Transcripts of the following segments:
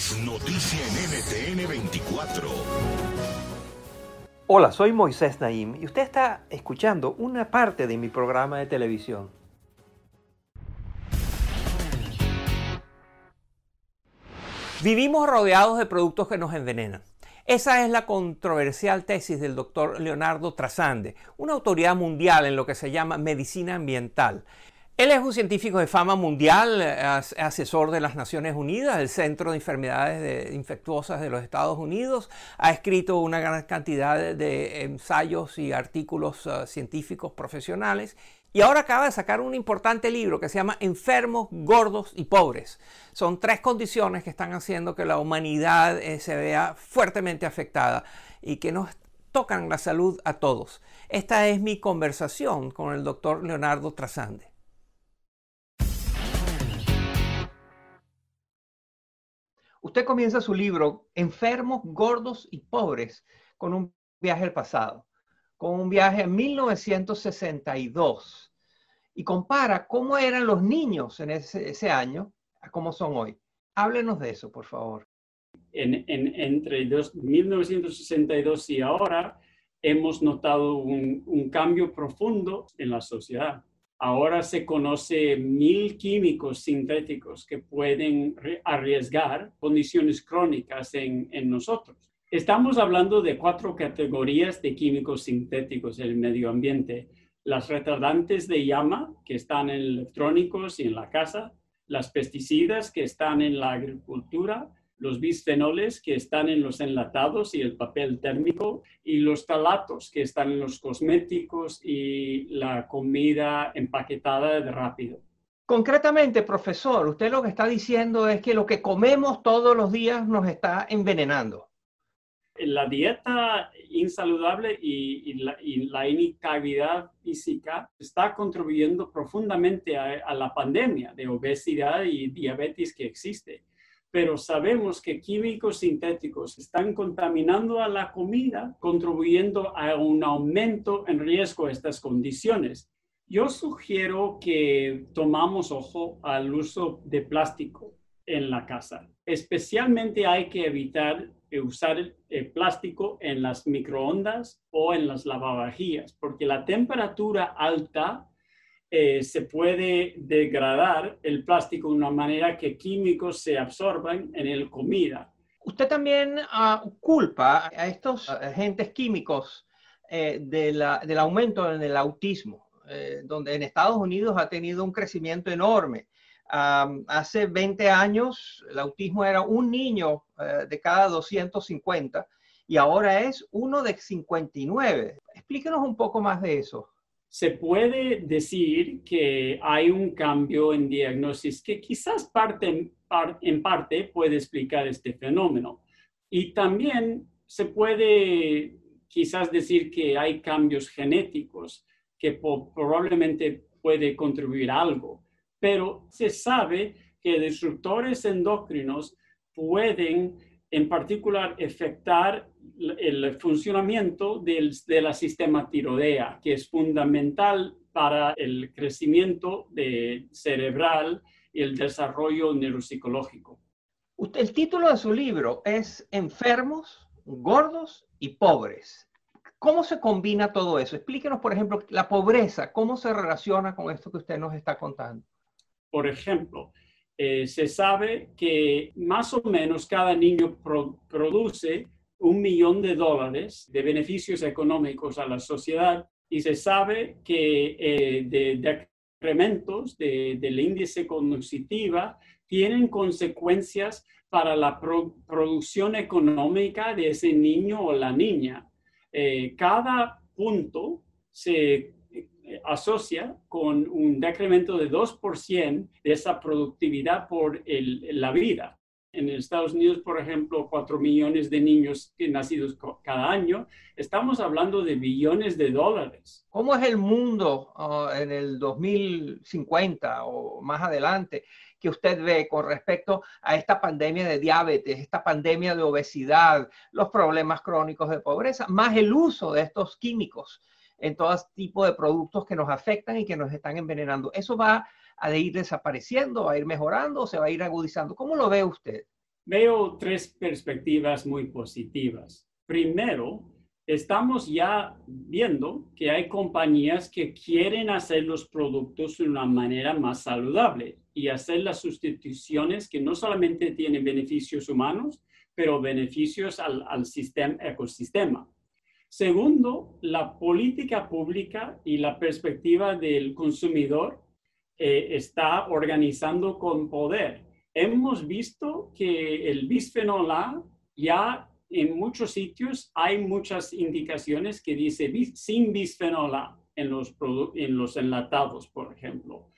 Es noticia en NTN 24. Hola, soy Moisés Naim y usted está escuchando una parte de mi programa de televisión. Vivimos rodeados de productos que nos envenenan. Esa es la controversial tesis del doctor Leonardo Trasande, una autoridad mundial en lo que se llama medicina ambiental. Él es un científico de fama mundial, asesor de las Naciones Unidas, del Centro de Enfermedades Infectuosas de los Estados Unidos. Ha escrito una gran cantidad de ensayos y artículos uh, científicos profesionales. Y ahora acaba de sacar un importante libro que se llama Enfermos, Gordos y Pobres. Son tres condiciones que están haciendo que la humanidad eh, se vea fuertemente afectada y que nos tocan la salud a todos. Esta es mi conversación con el doctor Leonardo Trasande. Usted comienza su libro Enfermos, Gordos y Pobres con un viaje al pasado, con un viaje en 1962 y compara cómo eran los niños en ese, año a cómo son hoy. Háblenos de eso, por favor. entre 1962 y ahora hemos notado un cambio profundo en la sociedad. Ahora se conoce mil químicos sintéticos que pueden arriesgar condiciones crónicas en, nosotros. Estamos hablando de cuatro categorías de químicos sintéticos en el medio ambiente. Las retardantes de llama, que están en electrónicos y en la casa, las pesticidas que están en la agricultura, los bisfenoles que están en los enlatados y el papel térmico y los talatos que están en los cosméticos y la comida empaquetada de rápido. Concretamente, profesor, usted lo que está diciendo es que lo que comemos todos los días nos está envenenando. La dieta insaludable y, la, inactividad física está contribuyendo profundamente a la pandemia de obesidad y diabetes que existe pero sabemos que químicos sintéticos están contaminando a la comida, contribuyendo a un aumento en riesgo de estas condiciones. Yo sugiero que tomamos ojo al uso de plástico en la casa. Especialmente hay que evitar usar el plástico en las microondas o en las lavavajillas, porque la temperatura alta eh, se puede degradar el plástico de una manera que químicos se absorban en el comida. Usted también ah, culpa a estos agentes químicos eh, del aumento en el autismo, eh, donde en Estados Unidos ha tenido un crecimiento enorme. hace 20 años el autismo era un niño de cada 250 y ahora es uno de 59. Explíquenos un poco más de eso se puede decir que hay un cambio en diagnosis que quizás parte, en parte puede explicar este fenómeno. Y también se puede quizás decir que hay cambios genéticos que probablemente puede contribuir a algo, pero se sabe que disruptores endocrinos pueden en particular afectar el funcionamiento del, de la sistema tiroidea, que es fundamental para el crecimiento de cerebral y el desarrollo neuropsicológico. El título de su libro es Enfermos, gordos y pobres. ¿Cómo se combina todo eso? Explíquenos, por ejemplo, la pobreza, ¿cómo se relaciona con esto que usted nos está contando? Por ejemplo, eh, se sabe que más o menos cada niño produce un millón de dólares de beneficios económicos a la sociedad y se sabe que eh, de, incrementos del índice cognitiva tienen consecuencias para la producción económica de ese niño o la niña. Eh, cada punto se asocia con un decremento de 2% de esa productividad por la vida. En Estados Unidos, por ejemplo, 4 millones de niños nacidos cada año. Estamos hablando de billones de dólares. ¿Cómo es el mundo ah, en el 2050 o más adelante que usted ve con respecto a esta pandemia de diabetes, esta pandemia de obesidad, los problemas crónicos de pobreza, más el uso de estos químicos? en todo tipo de productos que nos afectan y que nos están envenenando. ¿Eso va a ir desapareciendo, va a ir mejorando o se va a ir agudizando? ¿Cómo lo ve usted? Veo tres perspectivas muy positivas. Primero, estamos ya viendo que hay compañías que quieren hacer los productos de una manera más saludable y hacer las sustituciones que no solamente tienen beneficios humanos, pero beneficios al, al sistema, ecosistema. Segundo, la política pública y la perspectiva del consumidor eh, está organizando con poder. Hemos visto que el bisfenol A ya en muchos sitios hay muchas indicaciones que dice sin bisfenol A en los, en los enlatados, por ejemplo.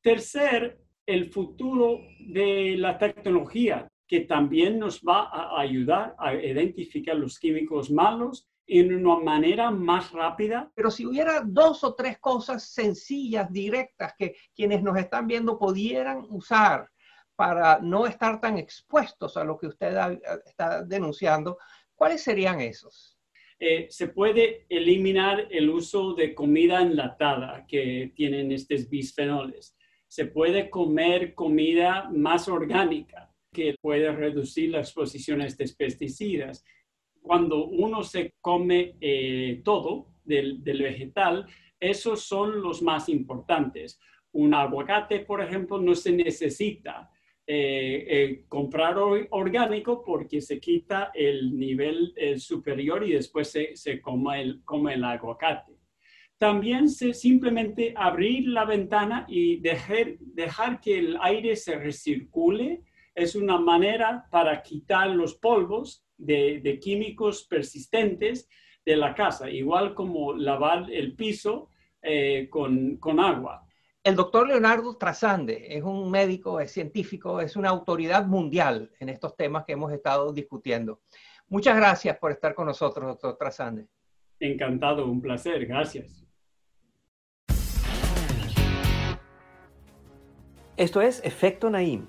Tercer, el futuro de la tecnología, que también nos va a ayudar a identificar los químicos malos en una manera más rápida. Pero si hubiera dos o tres cosas sencillas, directas, que quienes nos están viendo pudieran usar para no estar tan expuestos a lo que usted está denunciando, ¿cuáles serían esos? Eh, se puede eliminar el uso de comida enlatada que tienen estos bisfenoles. Se puede comer comida más orgánica que puede reducir la exposición a estos pesticidas cuando uno se come eh, todo del, vegetal, esos son los más importantes. Un aguacate, por ejemplo, no se necesita eh, eh, comprar orgánico porque se quita el nivel superior y después se, come, el, come el aguacate. También se simplemente abrir la ventana y dejar, dejar que el aire se recircule es una manera para quitar los polvos de, químicos persistentes de la casa, igual como lavar el piso eh, con, con agua. El doctor Leonardo Trasande es un médico, es científico, es una autoridad mundial en estos temas que hemos estado discutiendo. Muchas gracias por estar con nosotros, doctor Trasande. Encantado, un placer, gracias. Esto es Efecto Naim.